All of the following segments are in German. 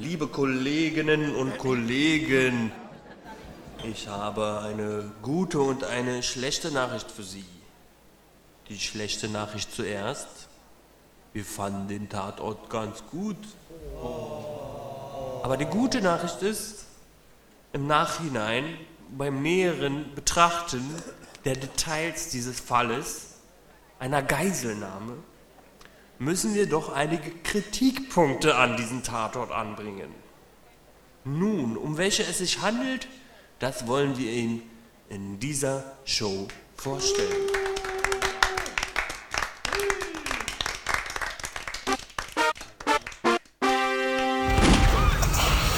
Liebe Kolleginnen und Kollegen, ich habe eine gute und eine schlechte Nachricht für Sie. Die schlechte Nachricht zuerst. Wir fanden den Tatort ganz gut. Aber die gute Nachricht ist, im Nachhinein, beim näheren Betrachten der Details dieses Falles, einer Geiselnahme, müssen wir doch einige Kritikpunkte an diesen Tatort anbringen. Nun, um welche es sich handelt, das wollen wir Ihnen in dieser Show vorstellen.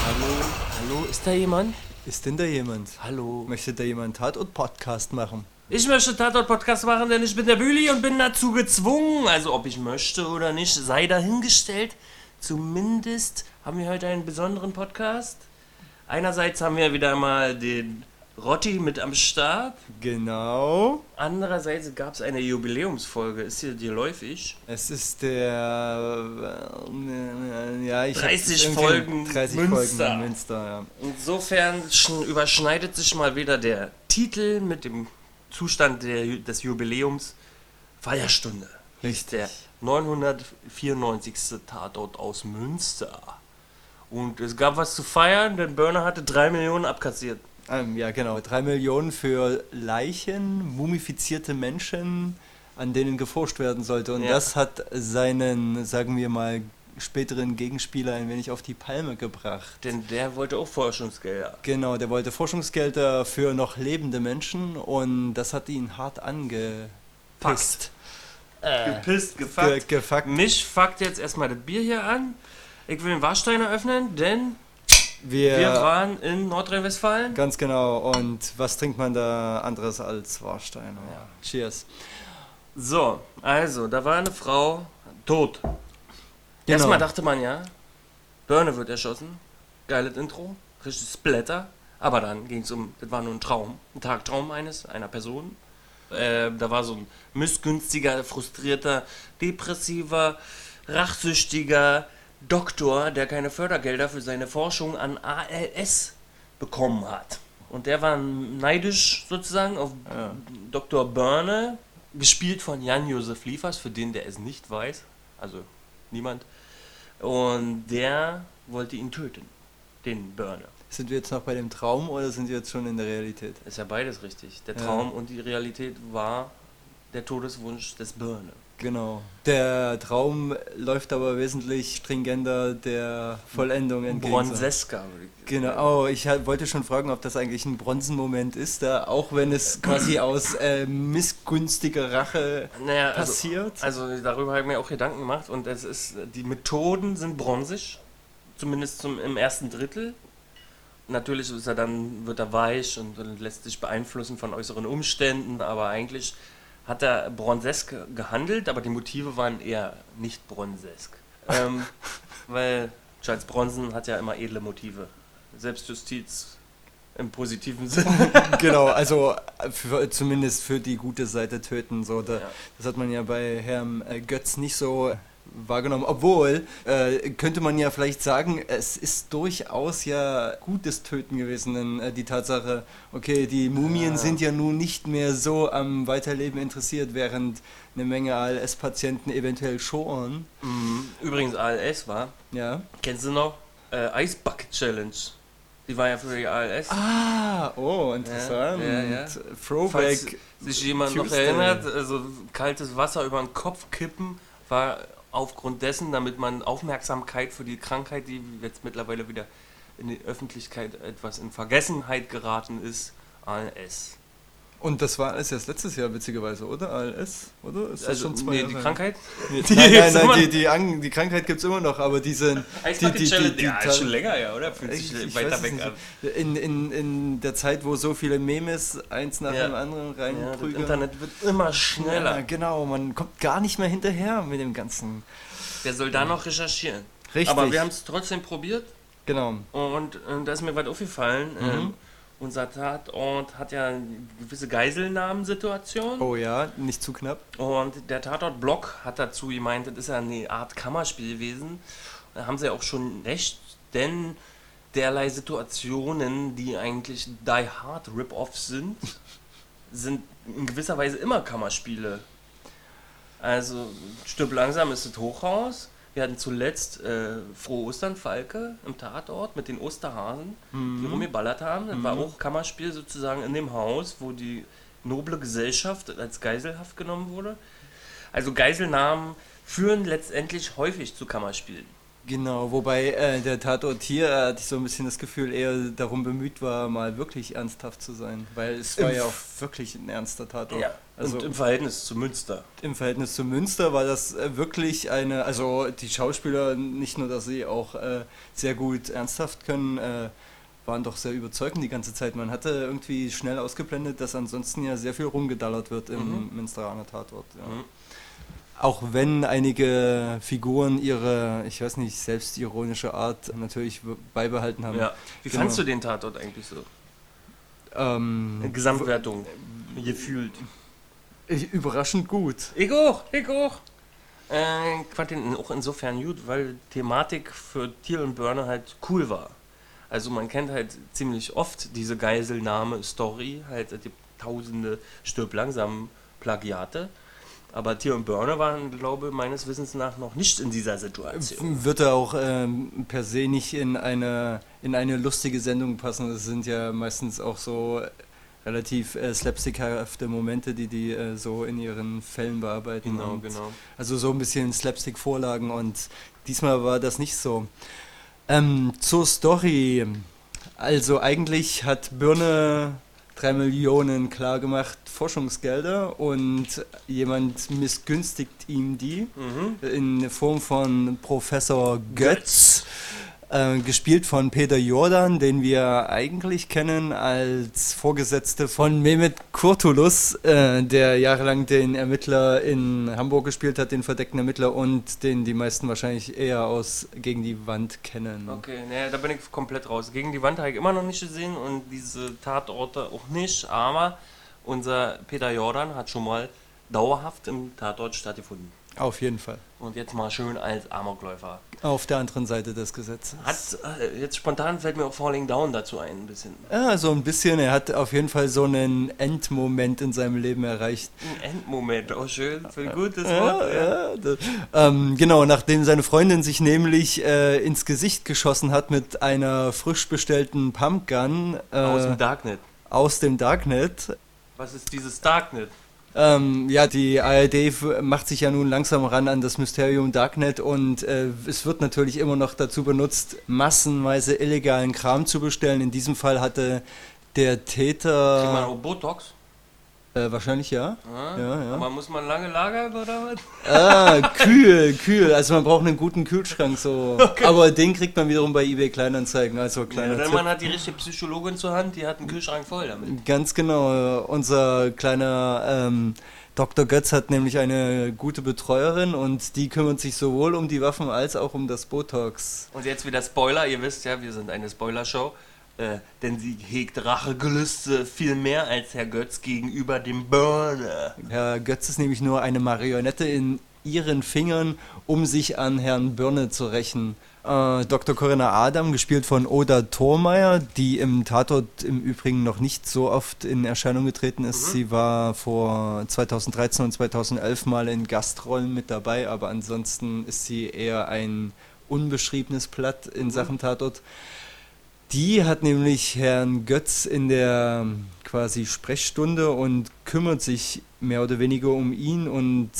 Hallo, hallo, ist da jemand? Ist denn da jemand? Hallo. Möchte da jemand Tatort-Podcast machen? Ich möchte Tatort-Podcast machen, denn ich bin der Büli und bin dazu gezwungen. Also ob ich möchte oder nicht, sei dahingestellt. Zumindest haben wir heute einen besonderen Podcast. Einerseits haben wir wieder mal den Rotti mit am Start. Genau. Andererseits gab es eine Jubiläumsfolge. Ist hier dir läufig? Es ist der. Äh, ja, ich hab 30 irgendwie- Folgen 30 Münster. Folgen in Münster, ja. Insofern sch- überschneidet sich mal wieder der Titel mit dem Zustand der, des Jubiläums Feierstunde. Richtig. Der 994. Tatort aus Münster. Und es gab was zu feiern, denn Burner hatte 3 Millionen abkassiert. Ähm, ja, genau. Drei Millionen für Leichen, mumifizierte Menschen, an denen geforscht werden sollte. Und Ja. das hat seinen, sagen wir mal, späteren Gegenspieler ein wenig auf die Palme gebracht. Denn der wollte auch Forschungsgelder. Genau, der wollte Forschungsgelder für noch lebende Menschen und das hat ihn hart angepisst. Gepisst, Ge gefuckt. gefuckt. Mich fuckt jetzt erstmal das Bier hier an. Ich will den Warstein eröffnen, denn Wir, wir waren in Nordrhein-Westfalen. Ganz genau. Und was trinkt man da anderes als Warsteiner? Ja. Cheers. So, also, da war eine Frau tot. Genau. Erstmal dachte man ja, Börne wird erschossen. Geiles Intro, richtig Splatter. Aber dann ging es um, das war nur ein Traum, ein Tagtraum eines, einer Person. Äh, da war so ein missgünstiger, frustrierter, depressiver, rachsüchtiger Doktor, der keine Fördergelder für seine Forschung an ALS bekommen hat. Und der war neidisch sozusagen auf Ja. Dr. Börne, gespielt von Jan-Josef Liefers, für den, der es nicht weiß. Also niemand. Und der wollte ihn töten, den Börne. Sind wir jetzt noch bei dem Traum oder sind wir jetzt schon in der Realität? Ist ja beides richtig. Der Ja. Traum und die Realität war der Todeswunsch des Börne. Genau. Der Traum läuft aber wesentlich stringenter der Vollendung entgegen. Bronzeska. Genau, oh, ich wollte schon fragen, ob das eigentlich ein Bronzenmoment ist, da, auch wenn es quasi aus äh, missgünstiger Rache Naja, also, passiert. also darüber habe ich mir auch Gedanken gemacht und es ist, die Methoden sind bronzig, zumindest zum, im ersten Drittel. Natürlich ist er dann, wird er weich und, und lässt sich beeinflussen von äußeren Umständen, aber eigentlich hat er bronzesk gehandelt, aber die Motive waren eher nicht bronzesk. ähm, weil Charles Bronson hat ja immer edle Motive. Selbstjustiz im positiven Sinne. genau, also äh, für, zumindest für die gute Seite töten. So, da, Ja. Das hat man ja bei Herrn äh, Götz nicht so wahrgenommen. Obwohl, äh, könnte man ja vielleicht sagen, es ist durchaus ja gutes Töten gewesen, denn äh, die Tatsache, okay, die Mumien Ah. sind ja nun nicht mehr so am Weiterleben interessiert, während eine Menge ALS-Patienten eventuell schon. Mhm. Übrigens ALS war, Ja. Kennst du noch? Äh, Ice Bucket Challenge. Die war ja für die ALS. Ah, oh, interessant. Ja, ja, ja. Throwback. Falls sich jemand noch Tuesday. erinnert, also kaltes Wasser über den Kopf kippen war aufgrund dessen, damit man Aufmerksamkeit für die Krankheit, die jetzt mittlerweile wieder in die Öffentlichkeit etwas in Vergessenheit geraten ist, ALS. Und das war alles erst letztes Jahr, witzigerweise, oder? ALS, oder? Ist das Also, schon zwei nee, Jahre die? Krankheit? Nee, Die nein, nein, nein, die, die, Ang die Krankheit gibt es immer noch, aber diese. Die- die- die- Challenge, die- ja, die- ist schon länger her, oder? Fühlt Ich, sich ich weiter weg an. In, in, in der Zeit, wo so viele Memes eins nach Ja. dem anderen Ja, das reinprügeln. Internet wird immer schneller. Ja, genau, man kommt gar nicht mehr hinterher mit dem Ganzen. Der soll da noch recherchieren. Richtig. Aber wir haben es trotzdem probiert. Genau. Und äh, da ist mir was aufgefallen. Mhm. Ähm, unser Tatort hat ja eine gewisse Geiselnahmensituation. Oh ja, nicht zu knapp. Und der Tatort-Blog hat dazu gemeint, das ist ja eine Art Kammerspiel gewesen. Da haben sie auch schon recht denn derlei Situationen, die eigentlich Die Hard Rip-Offs sind, sind in gewisser Weise immer Kammerspiele. Also Stirb langsam ist das Hochhaus. Wir hatten zuletzt äh, Frohe Ostern Falke im Tatort mit den Osterhasen, die rumgeballert haben. Das war auch Kammerspiel sozusagen in dem Haus, wo die noble Gesellschaft als Geiselhaft genommen wurde. Also Geiselnahmen führen letztendlich häufig zu Kammerspielen. Genau, wobei äh, der Tatort hier, äh, hatte ich so ein bisschen das Gefühl, eher darum bemüht war, mal wirklich ernsthaft zu sein. Weil es war Im ja auch wirklich ein ernster Tatort. Ja, Also und im Verhältnis zu Münster. im Verhältnis zu Münster war das äh, wirklich eine, also die Schauspieler, nicht nur, dass sie auch äh, sehr gut ernsthaft können, äh, waren doch sehr überzeugend die ganze Zeit. Man hatte irgendwie schnell ausgeblendet, dass ansonsten ja sehr viel rumgedallert wird im Mhm. Münsteraner Tatort. Ja. Mhm. Auch wenn einige Figuren ihre, ich weiß nicht, selbstironische Art natürlich beibehalten haben. Ja. Wie Genau. fandst du den Tatort eigentlich so? Ähm, Gesamtwertung. Gefühlt. ich- überraschend gut. Ich auch, ich auch. Äh, ich fand den auch insofern gut, weil die Thematik für Thiel und Börne halt cool war. Also man kennt halt ziemlich oft diese Geiselnahme-Story, halt gibt tausende Stirb langsam Plagiate. Aber Thiel und Börne waren, glaube ich, meines Wissens nach noch nicht in dieser Situation. Wird er auch ähm, per se nicht in eine, in eine lustige Sendung passen. Das sind ja meistens auch so relativ äh, slapstickhafte Momente, die die äh, so in ihren Fällen bearbeiten. Genau, genau. Also so ein bisschen Slapstick-Vorlagen und diesmal war das nicht so. Ähm, zur Story. Also eigentlich hat Birne drei Millionen klargemacht Forschungsgelder und jemand missgünstigt ihm die Mhm. in Form von Professor Götz, äh, gespielt von Peter Jordan, den wir eigentlich kennen als Vorgesetzte von Mehmet Kurtulus, äh, der jahrelang den Ermittler in Hamburg gespielt hat, den verdeckten Ermittler und den die meisten wahrscheinlich eher aus Gegen die Wand kennen. Okay, naja, da bin ich komplett raus. Gegen die Wand habe ich immer noch nicht gesehen und diese Tatorte auch nicht, aber unser Peter Jordan hat schon mal dauerhaft im Tatort stattgefunden. Auf jeden Fall. Und jetzt mal schön als Amokläufer. Auf der anderen Seite des Gesetzes. Hat, äh, jetzt spontan fällt mir auch Falling Down dazu ein, ein bisschen. Ja, so ein bisschen. Er hat auf jeden Fall so einen Endmoment in seinem Leben erreicht. Ein Endmoment, oh schön, für ein gutes Wort. Ja. ja, das, ähm, genau, nachdem seine Freundin sich nämlich äh, ins Gesicht geschossen hat mit einer frisch bestellten Pumpgun äh, Aus dem Darknet. aus dem Darknet. Was ist dieses Darknet? Ähm, ja, die ARD macht sich ja nun langsam ran an das Mysterium Darknet und äh, es wird natürlich immer noch dazu benutzt, massenweise illegalen Kram zu bestellen. In diesem Fall hatte der Kriegt man Täter auch Botox? Äh, wahrscheinlich ja. Ah, Ja, ja. Aber muss man lange lagern oder was? Ah, kühl, kühl. Also man braucht einen guten Kühlschrank so. Aber den kriegt man wiederum bei eBay Kleinanzeigen. Also Ja, kleiner Tipp. man hat die richtige Psychologin zur Hand, die hat einen Kühlschrank voll damit. Ganz genau. Unser kleiner ähm, Dr. Götz hat nämlich eine gute Betreuerin und die kümmert sich sowohl um die Waffen als auch um das Botox. Und jetzt wieder Spoiler, ihr wisst ja, wir sind eine Spoilershow. Äh, denn sie hegt Rachegelüste viel mehr als Herr Götz gegenüber dem Burner. Herr Götz ist nämlich nur eine Marionette in ihren Fingern, um sich an Herrn Birne zu rächen. Äh, Dr. Corinna Adam, gespielt von Oda Thormeyer, die im Tatort im Übrigen noch nicht so oft in Erscheinung getreten ist. Sie war vor 2013 und 2011 mal in Gastrollen mit dabei, aber ansonsten ist sie eher ein unbeschriebenes Blatt in Sachen Tatort. Die hat nämlich Herrn Götz in der ähm, quasi Sprechstunde und kümmert sich mehr oder weniger um ihn und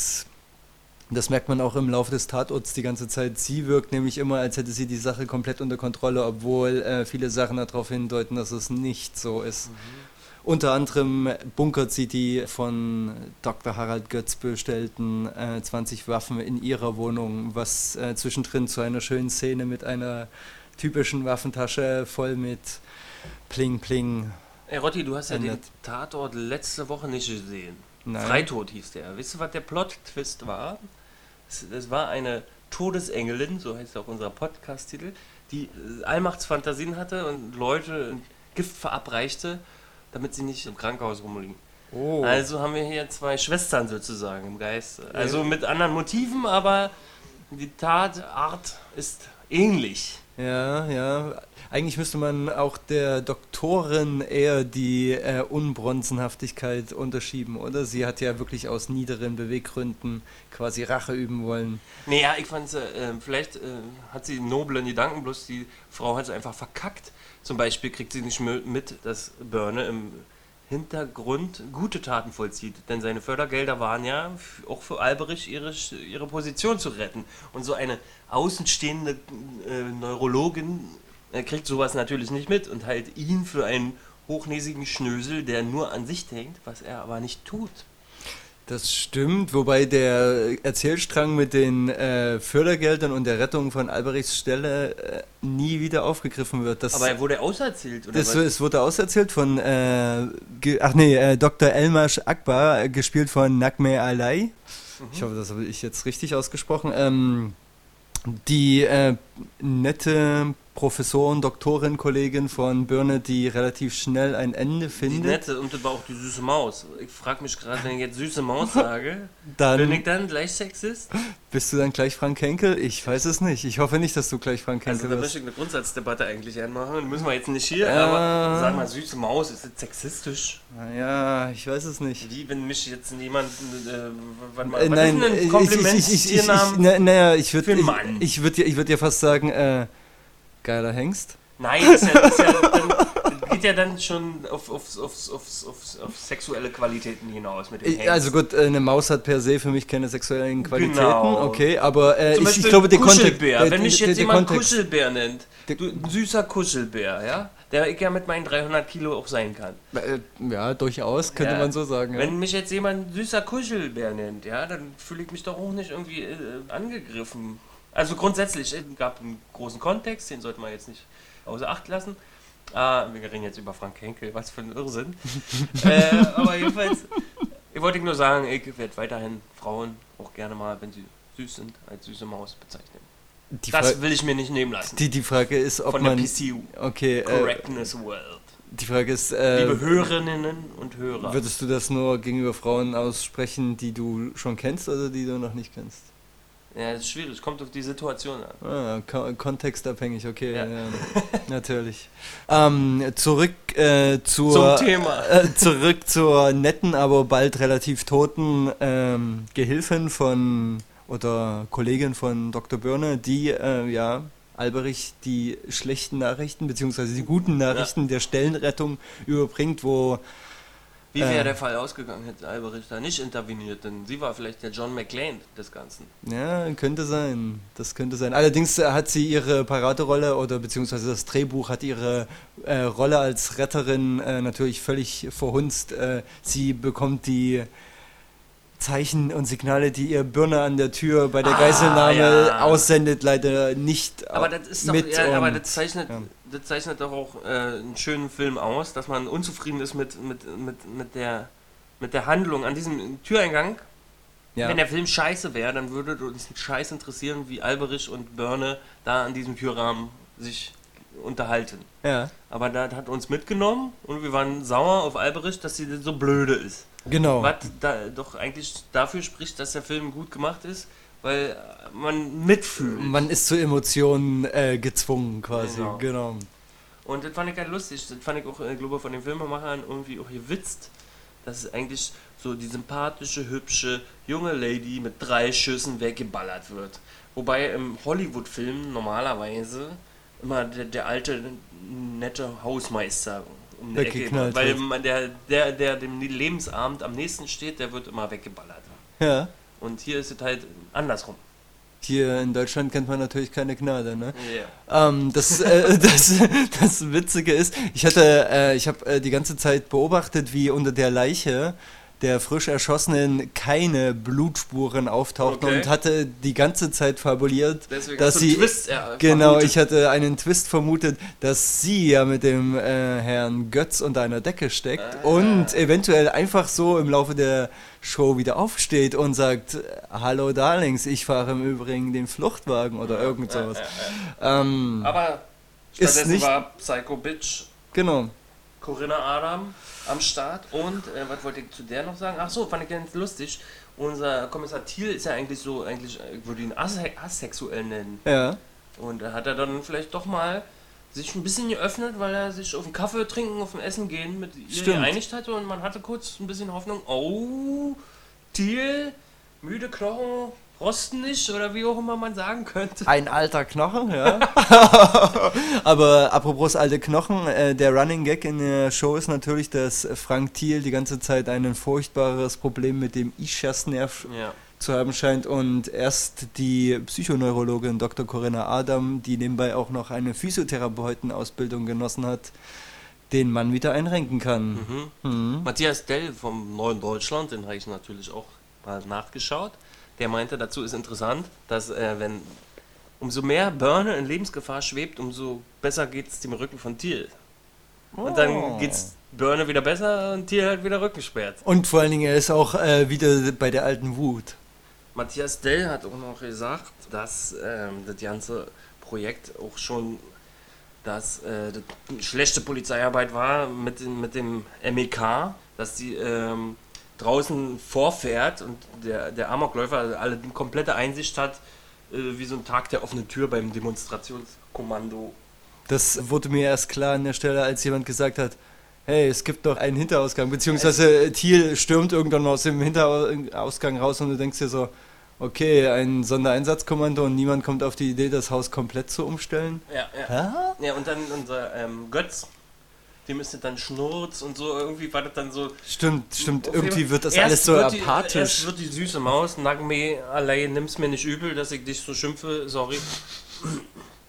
das merkt man auch im Laufe des Tatorts die ganze Zeit. Sie wirkt nämlich immer, als hätte sie die Sache komplett unter Kontrolle, obwohl äh, viele Sachen darauf hindeuten, dass es nicht so ist. Unter anderem bunkert sie die von Dr. Harald Götz bestellten äh, 20 Waffen in ihrer Wohnung, was äh, zwischendrin zu einer schönen Szene mit einer typischen Waffentasche voll mit Pling Pling. Ey Rotti, du hast ja den Ändert. Tatort letzte Woche nicht gesehen. Nein. Freitod hieß der. Wisst ihr, was der Plot-Twist war? Es, es war eine Todesengelin, so heißt auch unser Podcast-Titel, die äh, Allmachtsfantasien hatte und Leute Gift verabreichte, damit sie nicht im Krankenhaus rumliegen. Oh. Also haben wir hier zwei Schwestern sozusagen im Geiste. Also mit anderen Motiven, aber die Tatart ist ähnlich. Ja, ja. Eigentlich müsste man auch der Doktorin eher die äh, Unbronzenhaftigkeit unterschieben, oder? Sie hat ja wirklich aus niederen Beweggründen quasi Rache üben wollen. Naja, ich fand, äh, vielleicht äh, hat sie noblen Gedanken, bloß die Frau hat es einfach verkackt. Zum Beispiel kriegt sie nicht mit, dass Börne im Hintergrund gute Taten vollzieht. Denn seine Fördergelder waren ja auch für Alberich ihre, ihre Position zu retten. Und so eine außenstehende äh, Neurologin er kriegt sowas natürlich nicht mit und hält ihn für einen hochnäsigen Schnösel, der nur an sich denkt, was er aber nicht tut. Das stimmt, wobei der Erzählstrang mit den äh, Fördergeldern und der Rettung von Alberichs Stelle äh, nie wieder aufgegriffen wird. Das, aber er wurde auserzählt, oder? Das, was? Es wurde auserzählt von, äh, ach nee, äh, Dr. Elmash Akbar, gespielt von Nakme Alai. Mhm. Ich hoffe, das habe ich jetzt richtig ausgesprochen. Ähm, die äh, nette Professorin, Doktorin, Kollegin von Birne, die relativ schnell ein Ende findet. Die nette und aber auch die süße Maus. Ich frage mich gerade, wenn ich jetzt süße Maus sage, dann, bin ich dann gleich Sexist? Bist du dann gleich Frank Henkel? Ich weiß es nicht. Ich hoffe nicht, dass du gleich Frank Henkel bist. Also da möchte ich eine Grundsatzdebatte eigentlich anmachen. Müssen wir jetzt nicht hier, äh, aber sag mal, süße Maus, ist das sexistisch? Naja, ich weiß es nicht. Wie, wenn mich jetzt jemand, äh, wann mal, äh, nein, ein Kompliment ich, ich, ich, ich, ich, na, naja, ich würde ich, ich würd, ich würd dir fast sagen, äh, Geiler Hengst? Nein, das, ja, das, ja, dann, geht ja dann schon auf, auf, auf, auf, auf, sexuelle Qualitäten hinaus mit dem Hengst. Also gut, eine Maus hat per se für mich keine sexuellen Qualitäten, genau. okay, aber äh, ich, ich, glaube, der Kuschelbär. Kontext, Wenn mich jetzt jemand Kontext, Kuschelbär nennt, du, ein süßer Kuschelbär, ja, der ich ja mit meinen 300 Kilo auch sein kann. Äh, ja, durchaus, könnte ja. man so sagen. Wenn mich jetzt jemand süßer Kuschelbär nennt, ja, dann fühle ich mich doch auch nicht irgendwie äh, angegriffen. Also grundsätzlich, es gab einen großen Kontext, den sollte man jetzt nicht außer Acht lassen. Ah, wir reden jetzt über Frank Henkel, was für ein Irrsinn. äh, aber jedenfalls, ich wollte nur sagen, ich werde weiterhin Frauen auch gerne mal, wenn sie süß sind, als süße Maus bezeichnen. Die das will ich mir nicht nehmen lassen. Die, die Frage ist, ob Von man... der PCU. Okay. Äh, Correctness äh, World. Die Frage ist... Äh, Liebe Hörerinnen und Hörer. Würdest du das nur gegenüber Frauen aussprechen, die du schon kennst oder die du noch nicht kennst? Ja, das ist schwierig, kommt auf die Situation an. Ah, kon kontextabhängig, okay, ja. Ja, natürlich. Ähm, zurück äh, zur, Zum Thema. Äh, zurück zur netten, aber bald relativ toten ähm, Gehilfin von oder Kollegin von Dr. Börne, die äh, ja Alberich die schlechten Nachrichten beziehungsweise die guten Nachrichten ja. der Stellenrettung überbringt, wo wie wäre äh, der Fall ausgegangen, hätte Alberich da nicht interveniert? Denn sie war vielleicht der John McClane des Ganzen. Ja, könnte sein. Das könnte sein. Allerdings äh, hat sie ihre Paraderolle oder beziehungsweise das Drehbuch hat ihre äh, Rolle als Retterin äh, natürlich völlig verhunzt. Äh, sie bekommt die Zeichen und Signale, die ihr Birne an der Tür bei der ah, Geiselnahme ja. aussendet, leider nicht. Aber das ist doch, ja, aber das zeichnet, ja. Das zeichnet doch auch äh, einen schönen Film aus, dass man unzufrieden ist mit, mit, mit, mit, der, mit der Handlung an diesem Türeingang. Ja. Wenn der Film scheiße wäre, dann würde uns Scheiß interessieren, wie Alberich und Börne da an diesem Türrahmen sich unterhalten. Ja. Aber das hat uns mitgenommen und wir waren sauer auf Alberich, dass sie so blöde ist. Genau. Was da doch eigentlich dafür spricht, dass der Film gut gemacht ist, weil man mitfühlt. Man ist zu Emotionen äh, gezwungen quasi, genau. genau. Und das fand ich halt lustig, das fand ich auch, äh, glaube von den Filmemachern irgendwie auch gewitzt, dass es eigentlich so die sympathische, hübsche, junge Lady mit drei Schüssen weggeballert wird. Wobei im Hollywood-Film normalerweise immer der, der alte, nette Hausmeister um die Ecke. Weil man, der, der, der dem Lebensabend am nächsten steht, der wird immer weggeballert. Ja. Und hier ist es halt andersrum. Hier in Deutschland kennt man natürlich keine Gnade, ne? Yeah. Ähm, das, äh, das, das Witzige ist, ich hatte, äh, ich habe äh, die ganze Zeit beobachtet, wie unter der Leiche der frisch Erschossenen keine Blutspuren auftauchten okay. und hatte die ganze Zeit fabuliert, Deswegen dass sie Twist, ja, genau, vermutet. ich hatte einen Twist vermutet, dass sie ja mit dem äh, Herrn Götz unter einer Decke steckt ah. und eventuell einfach so im Laufe der Show wieder aufsteht und sagt, hallo Darlings, ich fahre im Übrigen den Fluchtwagen oder irgend sowas. Ja, ja, ähm, Aber ist nicht, war Psycho Bitch. Genau. Corinna Adam am Start. Und äh, was wollte ich zu der noch sagen? Ach so, fand ich ganz lustig. Unser Kommissar Thiel ist ja eigentlich so, eigentlich, ich würde ihn ase asexuell nennen. Ja. Und da hat er dann vielleicht doch mal sich ein bisschen geöffnet, weil er sich auf den Kaffee trinken, auf ein Essen gehen mit ihr Stimmt. geeinigt hatte und man hatte kurz ein bisschen Hoffnung, oh, Thiel, müde Knochen, nicht oder wie auch immer man sagen könnte. Ein alter Knochen, ja. Aber apropos alte Knochen, äh, der Running Gag in der Show ist natürlich, dass Frank Thiel die ganze Zeit ein furchtbares Problem mit dem Ischiasnerv Ja. zu haben scheint und erst die Psychoneurologin Dr. Corinna Adam, die nebenbei auch noch eine Physiotherapeutenausbildung genossen hat, den Mann wieder einrenken kann. Mhm. Mhm. Matthias Dell vom Neuen Deutschland, den habe ich natürlich auch mal nachgeschaut. Der meinte, dazu ist interessant, dass äh, wenn umso mehr Börne in Lebensgefahr schwebt, umso besser geht es dem Rücken von Thiel. Und Oh. dann geht's Börne wieder besser und Thiel hat wieder Rückensperrt. Und vor allen Dingen, er ist auch äh, wieder bei der alten Wut. Matthias Dell hat auch noch gesagt, dass ähm, das ganze Projekt auch schon dass äh, das schlechte Polizeiarbeit war mit, dem- mit dem MEK, dass die ähm, draußen vorfährt und der, der Amokläufer alle die komplette Einsicht hat, äh, wie so ein Tag der offenen Tür beim Demonstrationskommando. Das wurde mir erst klar an der Stelle, als jemand gesagt hat, hey, es gibt doch einen Hinterausgang, beziehungsweise Thiel stürmt irgendwann aus dem Hinterausgang raus und du denkst dir so, okay, ein Sondereinsatzkommando und niemand kommt auf die Idee, das Haus komplett zu umstellen. Ja, ja. Ja, und dann unser ähm, Götz, ist das dann Schnurz und so, irgendwie war das dann so, Stimmt, stimmt, irgendwie wird das alles so wird die- apathisch. Erst wird die süße Maus, Nagme, allein nimm's mir nicht übel, dass ich dich so schimpfe, sorry.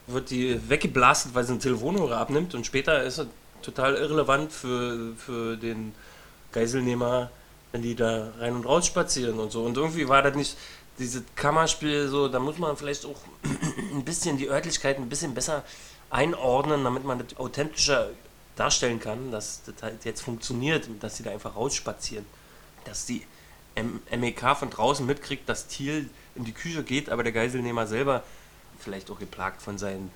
Wird die weggeblastet, weil sie einen Telefonhörer abnimmt und später ist es total irrelevant für, für den Geiselnehmer, wenn die da rein und raus spazieren und so. Und irgendwie war das nicht dieses Kammerspiel so, da muss man vielleicht auch ein bisschen die Örtlichkeit ein bisschen besser einordnen, damit man das authentischer darstellen kann, dass das halt jetzt funktioniert, dass sie da einfach rausspazieren. Dass die MEK von draußen mitkriegt, dass Thiel in die Küche geht, aber der Geiselnehmer selber, vielleicht auch geplagt von seinen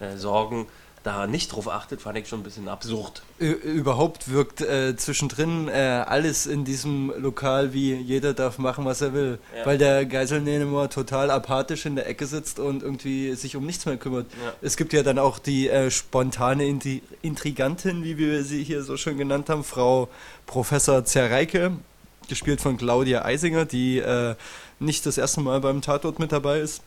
äh, Sorgen, da nicht drauf achtet, fand ich schon ein bisschen absurd. Überhaupt wirkt äh, zwischendrin äh, alles in diesem Lokal wie jeder darf machen, was er will. Ja. Weil der Geiselnehmer total apathisch in der Ecke sitzt und irgendwie sich um nichts mehr kümmert. Ja. Es gibt ja dann auch die äh, spontane Intri Intrigantin, wie wir sie hier so schön genannt haben, Frau Professor Zerreike, gespielt von Claudia Eisinger, die äh, nicht das erste Mal beim Tatort mit dabei ist.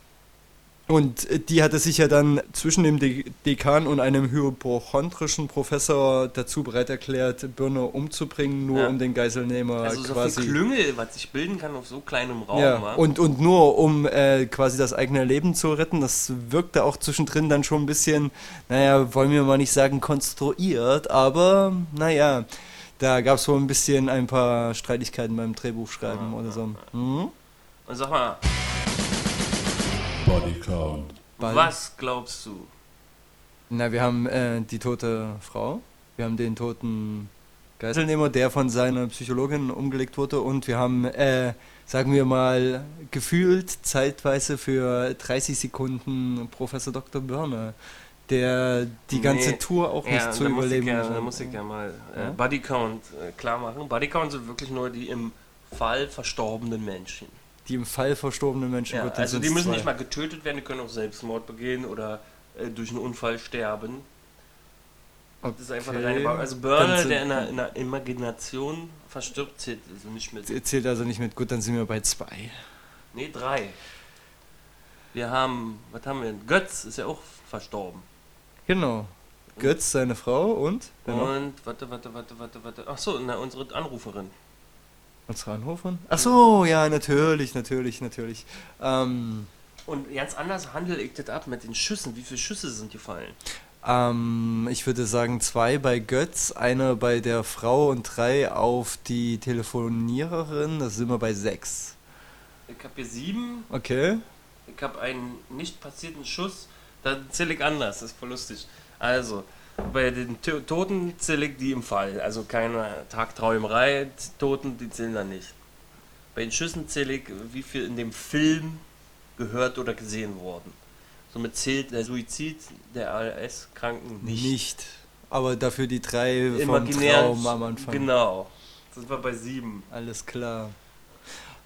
Und äh, die hatte sich ja dann zwischen dem De Dekan und einem hypochondrischen Professor dazu bereit erklärt, Birne umzubringen, nur Ja. um den Geiselnehmer Also so viel quasi. Klüngel, was sich bilden kann auf so kleinem Raum. ja, und, und nur um äh, quasi das eigene Leben zu retten, das wirkte auch zwischendrin dann schon ein bisschen, naja, wollen wir mal nicht sagen konstruiert, aber naja, da gab es wohl ein bisschen ein paar Streitigkeiten beim Drehbuchschreiben Ja, oder so. Mhm. Und sag mal, Body Count. Ball. was glaubst du? Na, wir haben äh, die tote Frau, wir haben den toten Geiselnehmer, der von seiner Psychologin umgelegt wurde und wir haben, äh, sagen wir mal, gefühlt zeitweise für 30 Sekunden Professor Dr. Börner, der die ganze Nee. Tour auch nicht Ja, zu muss, ich überleben ja, scheint. da muss ich ja mal äh, Ja? Body Count äh, klar machen. Body Count sind wirklich nur die im Fall verstorbenen Menschen. Die im Fall verstorbenen Menschen Ja, also die müssen zwei. nicht mal getötet werden, die können auch Selbstmord begehen oder äh, durch einen Unfall sterben. Das ist einfach Okay. der reine Bau. Also Burner, der in der, in der Imagination verstirbt, zählt also nicht mit. Zählt also nicht mit, gut, dann sind wir bei zwei. Nee, drei. Wir haben, was haben wir denn? Götz ist ja auch verstorben. Genau. Götz, seine Frau und? Und, warte, warte, warte, warte, warte. Ach so, na, unsere Anruferin. Unsere Anruferin? Ach so, ja, natürlich, natürlich, natürlich. Ähm, Und ganz anders handle ich das ab mit den Schüssen. Wie viele Schüsse sind gefallen? ähm, ich würde sagen zwei bei Götz, einer bei der Frau und drei auf die Telefoniererin. Da sind wir bei sechs. Ich habe hier sieben. Okay. Ich habe einen nicht passierten Schuss. Da zähle ich anders. Das ist voll lustig. Also, bei den To- Toten zähle ich die im Fall. Also keine Tagträumerei. Toten, die zählen da nicht. Bei den Schüssen zähle ich, wie viel in dem Film gehört oder gesehen wurden. Somit zählt der Suizid der ALS-Kranken nicht. Nicht. Aber dafür die drei vom Imaginär. Traum am Anfang. Genau. Sind wir bei sieben. Alles klar.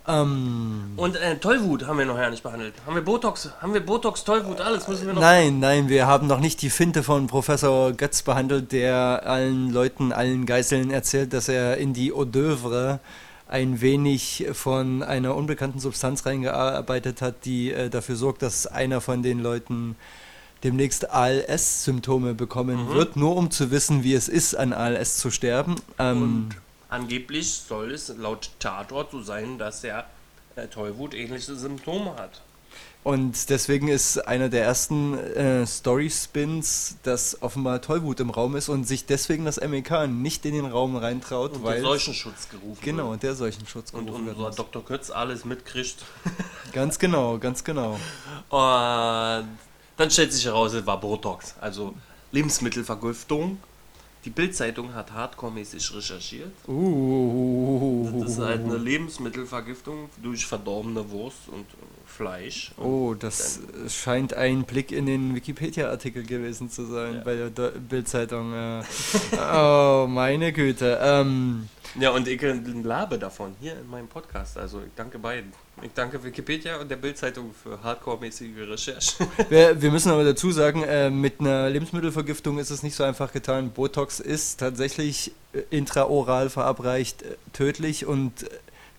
Ähm, Und äh, Tollwut haben wir noch ja nicht behandelt. Haben wir Botox? Haben wir Botox, Tollwut, alles müssen wir noch. nein, nein, wir haben noch nicht die Finte von Professor Götz behandelt, der allen Leuten, allen Geiseln erzählt, dass er in die Hors d'oeuvre ein wenig von einer unbekannten Substanz reingearbeitet hat, die äh, dafür sorgt, dass einer von den Leuten demnächst ALS-Symptome bekommen Mhm. wird, nur um zu wissen, wie es ist, an ALS zu sterben. Ähm, Und angeblich soll es laut Tatort so sein, dass er äh, Tollwut ähnliche Symptome hat. Und deswegen ist einer der ersten äh, Story-Spins, dass offenbar Tollwut im Raum ist und sich deswegen das MEK nicht in den Raum reintraut, Und weil der Seuchenschutz gerufen genau der Seuchenschutz Und gerufen werden unser. Dr. Kötz alles mitkriegt. Ganz genau, ganz genau. Und dann stellt sich heraus, es war Botox, also Lebensmittelvergiftung. Die Bildzeitung hat hardcore-mäßig recherchiert. Uh, Das ist halt eine Lebensmittelvergiftung durch verdorbene Wurst und äh, Fleisch. Und oh, das scheint ein Blick in den Wikipedia-Artikel gewesen zu sein Ja. bei der Bildzeitung. Äh. oh, meine Güte. Ähm, Ja, und ich labe davon hier in meinem Podcast. Also ich danke beiden. Ich danke Wikipedia und der Bildzeitung für hardcore-mäßige Recherche. Wir, wir müssen aber dazu sagen, äh, mit einer Lebensmittelvergiftung ist es nicht so einfach getan. Botox ist tatsächlich äh, intraoral verabreicht äh, tödlich und äh,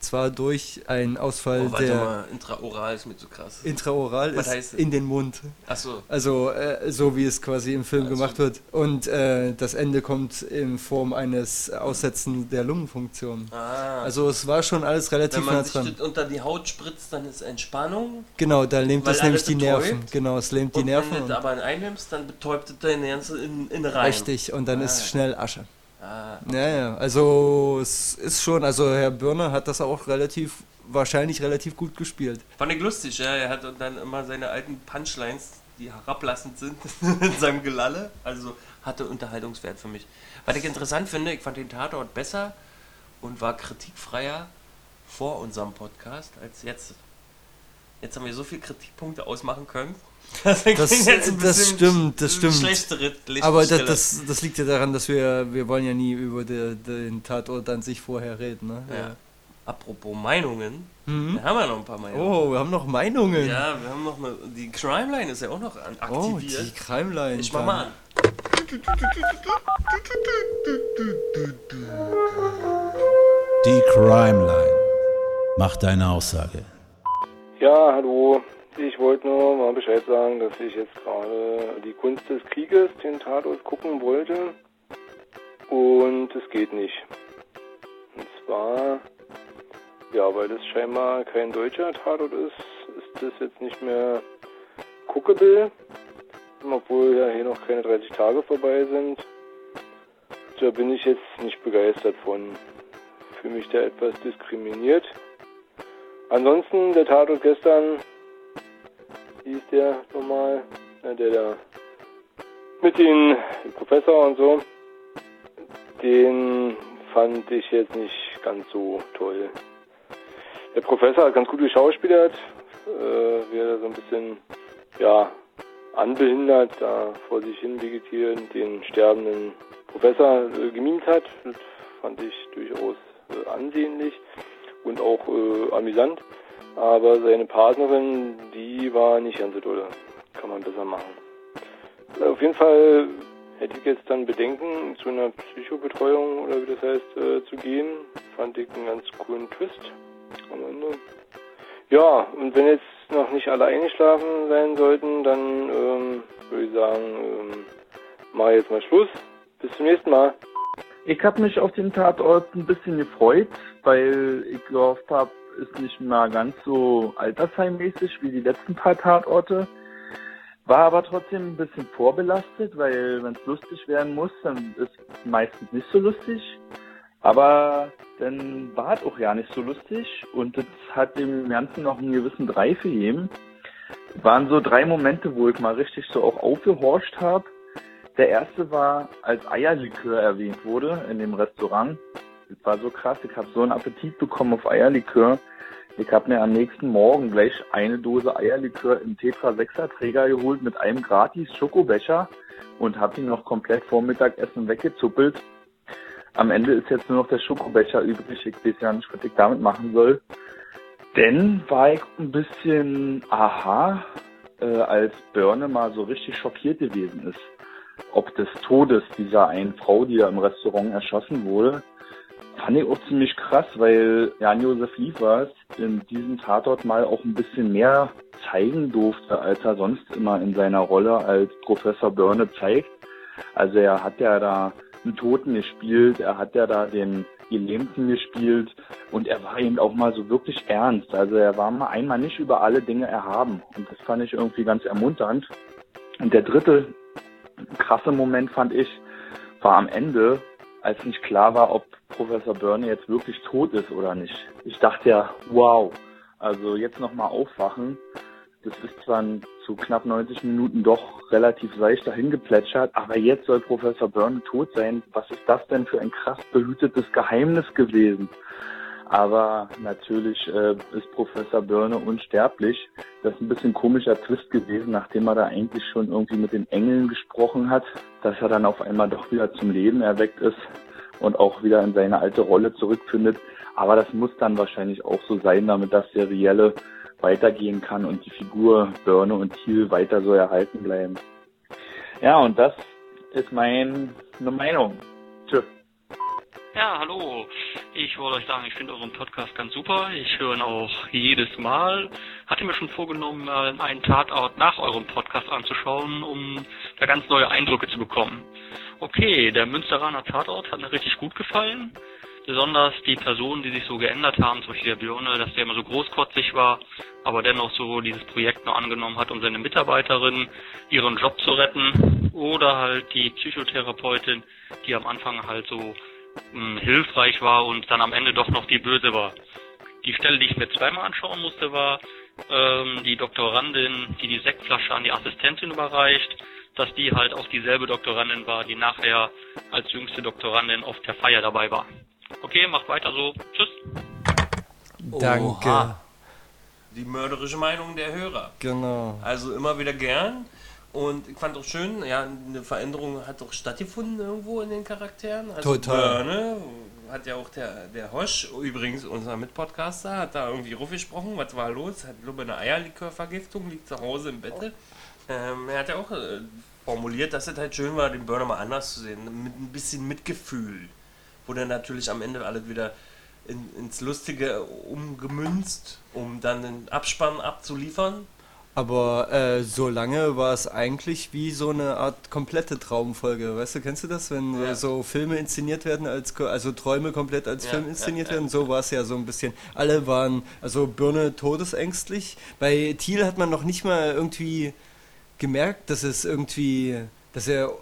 zwar durch einen Ausfall Oh, der mal, intraoral ist mir zu krass. intraoral Was ist in den Mund. Achso, Also äh, so wie es quasi im Film Also- gemacht wird. Und äh, das Ende kommt in Form eines Aussetzen der Lungenfunktion. ah. Also es war schon alles relativ wenn nah man dran. das unter die Haut spritzt, dann ist Entspannung. Genau, da lähmt es nämlich alles die Nerven. betäubt. Genau, es lähmt die Nerven. wenn du aber einnimmst, dann betäubt es deine ganze in, Innereien. richtig, und dann Ah. ist schnell Asche. Ah. Ja, ja, also es ist schon, also Herr Birner hat das auch relativ, wahrscheinlich relativ gut gespielt. Fand ich lustig, ja. Er hat dann immer seine alten Punchlines, die herablassend sind, in seinem Gelalle. Also hatte Unterhaltungswert für mich. Was ich interessant finde, ich fand den Tatort besser und war kritikfreier vor unserem Podcast als jetzt. Jetzt haben wir so viele Kritikpunkte ausmachen können. Wir Das- das bisschen stimmt, das stimmt. Aber das, das, das liegt ja daran, dass wir, wir wollen ja nie über de, den Tatort an sich vorher reden. Ne? Ja. Apropos Meinungen, Mhm. da haben wir noch ein paar Meinungen. Oh, wir haben noch Meinungen. Ja, wir haben noch eine. Die Crimeline ist ja auch noch an- oh, aktiviert. die Crimeline. ich mach mal an. Die Crimeline. Mach deine Aussage. Ja, hallo. Ich wollte nur mal Bescheid sagen, dass ich jetzt gerade die Kunst des Krieges, den Tatort, gucken wollte. Und es geht nicht. Und zwar, ja, weil das scheinbar kein deutscher Tatort ist, ist das jetzt nicht mehr guckable. Obwohl ja hier noch keine 30 Tage vorbei sind. Da bin ich jetzt nicht begeistert von. Fühle mich da etwas diskriminiert. Ansonsten, der Tatort gestern, hieß der nochmal, Ja, der da mit den Professor und so, den fand ich jetzt nicht ganz so toll. Der Professor hat ganz gut geschauspielert, äh, wie er so ein bisschen, ja, anbehindert, da vor sich hin vegetierend den sterbenden Professor äh, gemimt hat. Das fand ich durchaus äh, ansehnlich und auch äh, amüsant. Aber seine Partnerin, die war nicht ganz so dolle. Kann man besser machen. Äh, Auf jeden Fall hätte ich jetzt dann Bedenken, zu einer Psychobetreuung oder wie das heißt, äh, zu gehen. Fand ich einen ganz coolen Twist am Ende. Ja, und wenn jetzt noch nicht alle eingeschlafen sein sollten, dann ähm, würde ich sagen, ähm, mache jetzt mal Schluss. Bis zum nächsten Mal. Ich habe mich auf den Tatort ein bisschen gefreut, weil ich gehofft habe, ist nicht mehr ganz so altersheimmäßig wie die letzten paar Tatorte. War aber trotzdem ein bisschen vorbelastet, weil wenn es lustig werden muss, dann ist meistens nicht so lustig. Aber dann war es auch ja nicht so lustig und das hat dem Ganzen noch einen gewissen Drive gegeben. Es waren so drei Momente, wo ich mal richtig so auch aufgehorcht habe. Der erste war, als Eierlikör erwähnt wurde in dem Restaurant. Das war so krass, ich habe so einen Appetit bekommen auf Eierlikör. Ich habe mir am nächsten Morgen gleich eine Dose Eierlikör im Tetra 6er Träger geholt mit einem gratis Schokobecher und habe ihn noch komplett vor weggezuppelt. Am Ende ist jetzt nur noch der Schokobecher übrig. Ich weiß ja nicht, was ich damit machen soll. Denn war ich ein bisschen aha, äh, als Börne mal so richtig schockiert gewesen ist. Ob des Todes dieser einen Frau, die da im Restaurant erschossen wurde, fand ich auch ziemlich krass, weil Jan-Josef Liefers in diesem Tatort mal auch ein bisschen mehr zeigen durfte, als er sonst immer in seiner Rolle als Professor Börne zeigt. Also er hat ja da einen Toten gespielt, er hat ja da den Gelähmten gespielt und er war eben auch mal so wirklich ernst. Also er war mal einmal nicht über alle Dinge erhaben und das fand ich irgendwie ganz ermunternd. Und der dritte krasse Moment fand ich, war am Ende, als nicht klar war, ob Professor Börne jetzt wirklich tot ist oder nicht. Ich dachte ja, wow, also jetzt nochmal aufwachen. Das ist zwar zu knapp 90 Minuten doch relativ seicht dahin geplätschert, aber jetzt soll Professor Byrne tot sein. Was ist das denn für ein krass behütetes Geheimnis gewesen? Aber natürlich äh, ist Professor Byrne unsterblich. Das ist ein bisschen komischer Twist gewesen, nachdem er da eigentlich schon irgendwie mit den Engeln gesprochen hat, dass er dann auf einmal doch wieder zum Leben erweckt ist und auch wieder in seine alte Rolle zurückfindet. Aber das muss dann wahrscheinlich auch so sein, damit das Serielle weitergehen kann und die Figur Börne und Thiel weiter so erhalten bleiben. Ja, und das ist meine Meinung. Tschüss. Ja, hallo. Ich wollte euch sagen, ich finde euren Podcast ganz super. Ich höre ihn auch jedes Mal. Hatte mir schon vorgenommen, mal einen Tatort nach eurem Podcast anzuschauen, um da ganz neue Eindrücke zu bekommen. Okay, der Münsteraner Tatort hat mir richtig gut gefallen. Besonders die Personen, die sich so geändert haben, zum Beispiel der Björne, dass der immer so großkotzig war, aber dennoch so dieses Projekt noch angenommen hat, um seine Mitarbeiterin ihren Job zu retten. Oder halt die Psychotherapeutin, die am Anfang halt so mh, hm, hilfreich war und dann am Ende doch noch die Böse war. Die Stelle, die ich mir zweimal anschauen musste, war ähm, die Doktorandin, die die Sektflasche an die Assistentin überreicht dass die halt auch dieselbe Doktorandin war, die nachher als jüngste Doktorandin auf der Feier dabei war. Okay, macht weiter so. Tschüss. Danke. Oha. Die mörderische Meinung der Hörer. Genau. Also immer wieder gern. Und ich fand auch schön, ja, eine Veränderung hat doch stattgefunden irgendwo in den Charakteren. Also Total. Börne hat ja auch der, der Hosch, übrigens unser Mitpodcaster, hat da irgendwie gesprochen. Was war los? Hat, glaube eine Eierlikörvergiftung, liegt zu Hause im Bett. Ähm, er hat ja auch äh, formuliert, dass es halt schön war, den Burner mal anders zu sehen. Mit ein bisschen Mitgefühl. Wo dann natürlich am Ende alles wieder in, ins Lustige umgemünzt, um dann den Abspann abzuliefern. Aber äh, so lange war es eigentlich wie so eine Art komplette Traumfolge. Weißt du, kennst du das, wenn ja. so Filme inszeniert werden, als also Träume komplett als ja, Film inszeniert ja, werden? So war es ja so ein bisschen. Alle waren, also Birne todesängstlich. Bei Thiel hat man noch nicht mal irgendwie gemerkt, dass es irgendwie, dass er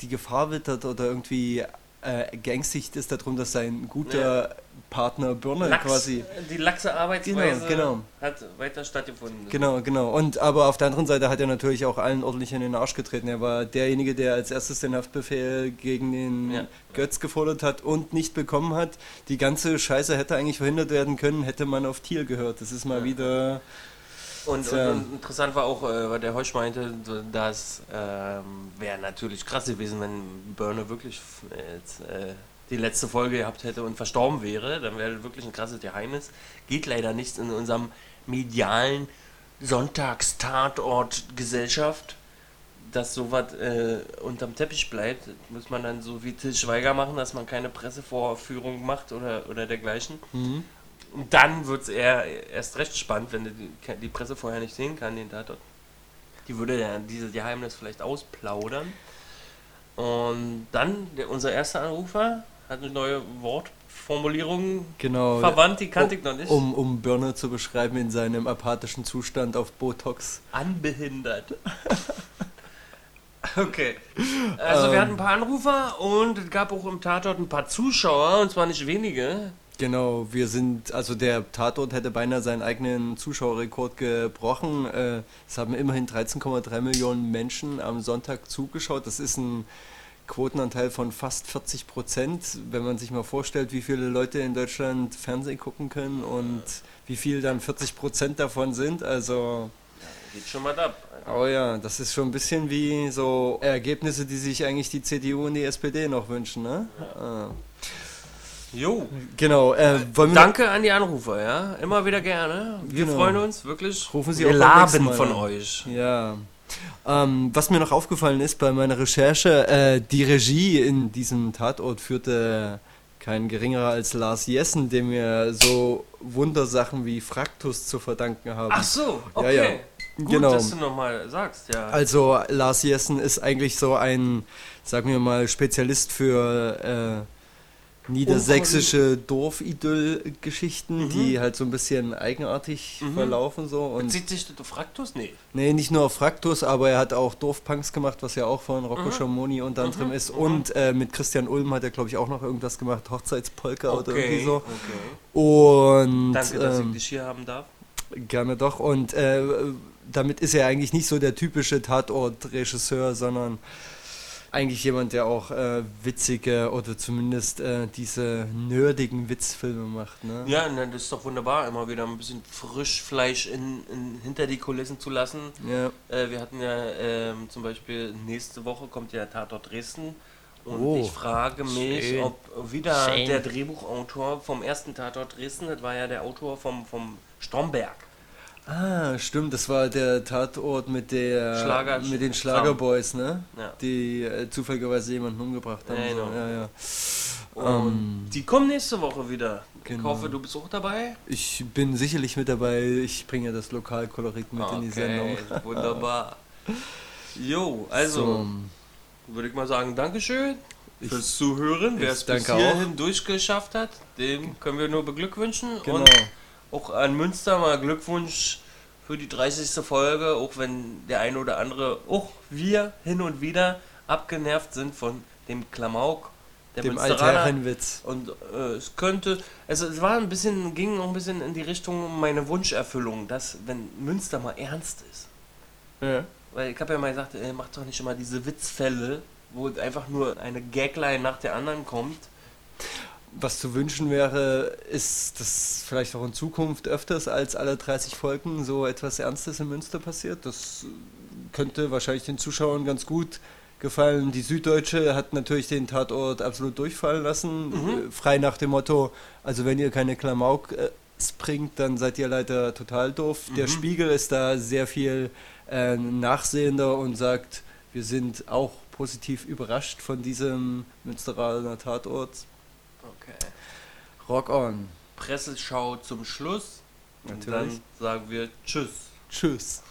die Gefahr wittert oder irgendwie äh, geängstigt ist darum, dass sein guter ja. Partner Birne Lachs, quasi. Die laxe Arbeitsweise genau, genau. hat weiter stattgefunden. Genau, genau. Und aber auf der anderen Seite hat er natürlich auch allen ordentlich in den Arsch getreten. Er war derjenige, der als erstes den Haftbefehl gegen den ja. Götz gefordert hat und nicht bekommen hat. Die ganze Scheiße hätte eigentlich verhindert werden können, hätte man auf Thiel gehört. Das ist mal ja. wieder und, und, und, interessant war auch, äh, weil der Heusch meinte, dass ähm, wäre natürlich krass gewesen, wenn Burner wirklich jetzt, äh, die letzte Folge gehabt hätte und verstorben wäre. Dann wäre wirklich ein krasses Geheimnis. Geht leider nicht in unserem medialen Sonntagstatort-Gesellschaft, dass sowas äh, unterm Teppich bleibt. Muss man dann so wie Till Schweiger machen, dass man keine Pressevorführung macht oder, oder dergleichen. Mhm. Und dann wird es erst recht spannend, wenn die, die Presse vorher nicht sehen kann, den Tatort. Die würde ja dieses Geheimnis vielleicht ausplaudern. Und dann, der, unser erster Anrufer hat eine neue Wortformulierung genau, verwandt, die kannte ich noch nicht. Um, um Birne zu beschreiben in seinem apathischen Zustand auf Botox. Anbehindert. okay. Also ähm, wir hatten ein paar Anrufer und es gab auch im Tatort ein paar Zuschauer, und zwar nicht wenige. Genau, wir sind, also der Tatort hätte beinahe seinen eigenen Zuschauerrekord gebrochen. Äh, es haben immerhin 13,3 Millionen Menschen am Sonntag zugeschaut. Das ist ein Quotenanteil von fast 40 Prozent, wenn man sich mal vorstellt, wie viele Leute in Deutschland Fernsehen gucken können und wie viel dann 40 Prozent davon sind. Also geht schon mal ab. Oh ja, das ist schon ein bisschen wie so Ergebnisse, die sich eigentlich die CDU und die SPD noch wünschen, ne? Ja. Ah. Jo. Genau, äh, Danke an die Anrufer, ja. Immer wieder gerne. Wir Genau. freuen uns wirklich. Rufen Sie Wir auch laben Mal von euch. Ja. Ähm, was mir noch aufgefallen ist bei meiner Recherche, äh, die Regie in diesem Tatort führte kein geringerer als Lars Jessen, dem wir so Wundersachen wie Fraktus zu verdanken haben. Ach so, okay. Ja, ja. Gut, Genau. dass du nochmal sagst, ja. Also Lars Jessen ist eigentlich so ein, sagen wir mal, Spezialist für äh, niedersächsische Dorfidyll-Geschichten, Mhm. die halt so ein bisschen eigenartig Mhm. verlaufen so und Bezieht sich das auf Fraktus? Nee. Nee, nicht nur auf Fraktus, aber er hat auch Dorfpunks gemacht, was ja auch von Rocco Mhm. Schamoni unter anderem Mhm, ist. mhm. Und äh, mit Christian Ulm hat er, glaube ich, auch noch irgendwas gemacht, Hochzeitspolka oder irgendwie Okay, so. okay. Und Danke, dass ich ähm, dich hier haben darf. gerne doch. Und äh, damit ist er eigentlich nicht so der typische Tatort-Regisseur, sondern eigentlich jemand, der auch äh, witzige oder zumindest äh, diese nerdigen Witzfilme macht. Ne? Ja, ne, das ist doch wunderbar, immer wieder ein bisschen Frischfleisch in, in, hinter die Kulissen zu lassen. Ja. Äh, wir hatten ja ähm, zum Beispiel nächste Woche kommt ja Tatort Dresden. Und Oh, ich frage mich, schön. ob wieder Schön. der Drehbuchautor vom ersten Tatort Dresden, das war ja der Autor vom, vom Stromberg. Ah, stimmt, das war der Tatort mit der Schlager- mit den Schlagerboys, ne? Ja. Die äh, zufälligerweise jemanden umgebracht haben. Ja, genau. ja, ja. Und Ähm, die kommen nächste Woche wieder. Ich Genau. hoffe, du bist auch dabei. Ich bin sicherlich mit dabei. Ich bringe das Lokalkolorit mit in die Sendung. wunderbar. Jo, also So, würde ich mal sagen, Dankeschön Ich- fürs Zuhören. Wer ich es bis danke auch. hierhin durchgeschafft hat, dem können wir nur beglückwünschen. genau. Und auch an Münster mal Glückwunsch für die 30. Folge, auch wenn der eine oder andere, auch wir hin und wieder abgenervt sind von dem Klamauk der Dem. Altherrenwitz. Und äh, es könnte, also es war ein bisschen, ging auch ein bisschen in die Richtung meine Wunscherfüllung, dass wenn Münster mal ernst ist. Ja. Weil ich habe ja mal gesagt, ey, mach doch nicht immer diese Witzfälle, wo einfach nur eine Gagline nach der anderen kommt. Was zu wünschen wäre, ist, dass vielleicht auch in Zukunft öfters als alle 30 Folgen so etwas Ernstes in Münster passiert. Das könnte wahrscheinlich den Zuschauern ganz gut gefallen. Die Süddeutsche hat natürlich den Tatort absolut durchfallen lassen, Mhm. frei nach dem Motto, also wenn ihr keine Klamauk äh, bringt, dann seid ihr leider total doof. Der Mhm. Spiegel ist da sehr viel äh, nachsehender und sagt, wir sind auch positiv überrascht von diesem Münsteraner Tatort. Okay. Rock on. Presseschau zum Schluss. Und Natürlich. dann sagen wir Tschüss. Tschüss.